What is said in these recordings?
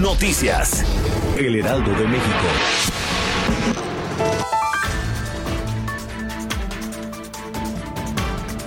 Noticias. El Heraldo de México.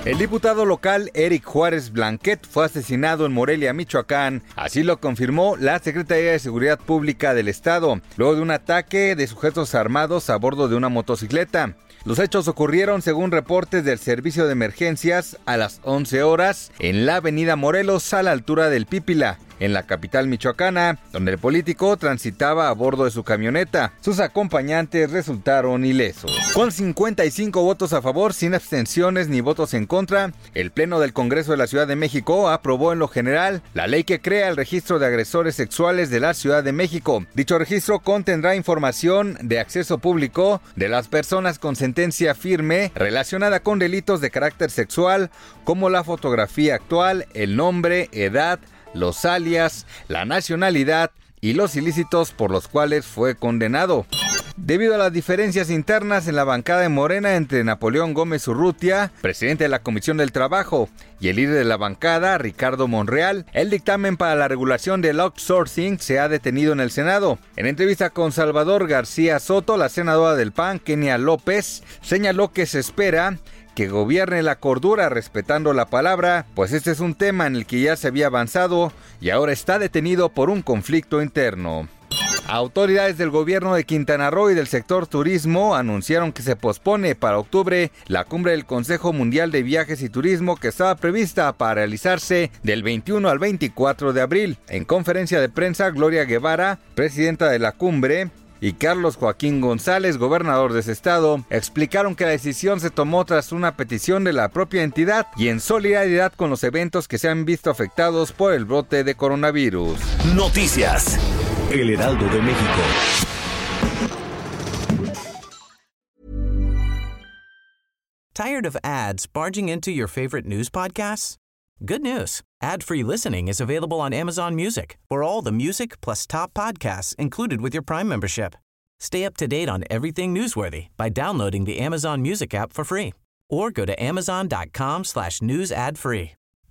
El diputado local Eric Juárez Blanquet fue asesinado en Morelia, Michoacán. Así lo confirmó la Secretaría de Seguridad Pública del Estado, luego de un ataque de sujetos armados a bordo de una motocicleta. Los hechos ocurrieron, según reportes del Servicio de Emergencias, a las 11 horas en la avenida Morelos a la altura del Pípila en la capital michoacana, donde el político transitaba a bordo de su camioneta. Sus acompañantes resultaron ilesos. Con 55 votos a favor, sin abstenciones ni votos en contra, el Pleno del Congreso de la Ciudad de México aprobó en lo general la ley que crea el registro de agresores sexuales de la Ciudad de México. Dicho registro contendrá información de acceso público de las personas con sentencia firme relacionada con delitos de carácter sexual, como la fotografía actual, el nombre, edad, los alias, la nacionalidad y los ilícitos por los cuales fue condenado. Debido a las diferencias internas en la bancada de Morena entre Napoleón Gómez Urrutia, presidente de la Comisión del Trabajo, y el líder de la bancada, Ricardo Monreal, el dictamen para la regulación del outsourcing se ha detenido en el Senado. En entrevista con Salvador García Soto, la senadora del PAN, Kenia López, señaló que se espera que gobierne la cordura respetando la palabra, pues este es un tema en el que ya se había avanzado y ahora está detenido por un conflicto interno. Autoridades del gobierno de Quintana Roo y del sector turismo anunciaron que se pospone para octubre la cumbre del Consejo Mundial de Viajes y Turismo que estaba prevista para realizarse del 21 al 24 de abril. En conferencia de prensa, Gloria Guevara, presidenta de la cumbre, y Carlos Joaquín González, gobernador de ese estado, explicaron que la decisión se tomó tras una petición de la propia entidad y en solidaridad con los eventos que se han visto afectados por el brote de coronavirus. Noticias. El Heraldo de México. Tired of ads barging into your favorite news podcasts? Good news. Ad-free listening is available on Amazon Music for all the music plus top podcasts included with your Prime membership. Stay up to date on everything newsworthy by downloading the Amazon Music app for free or go to amazon.com slash news ad free.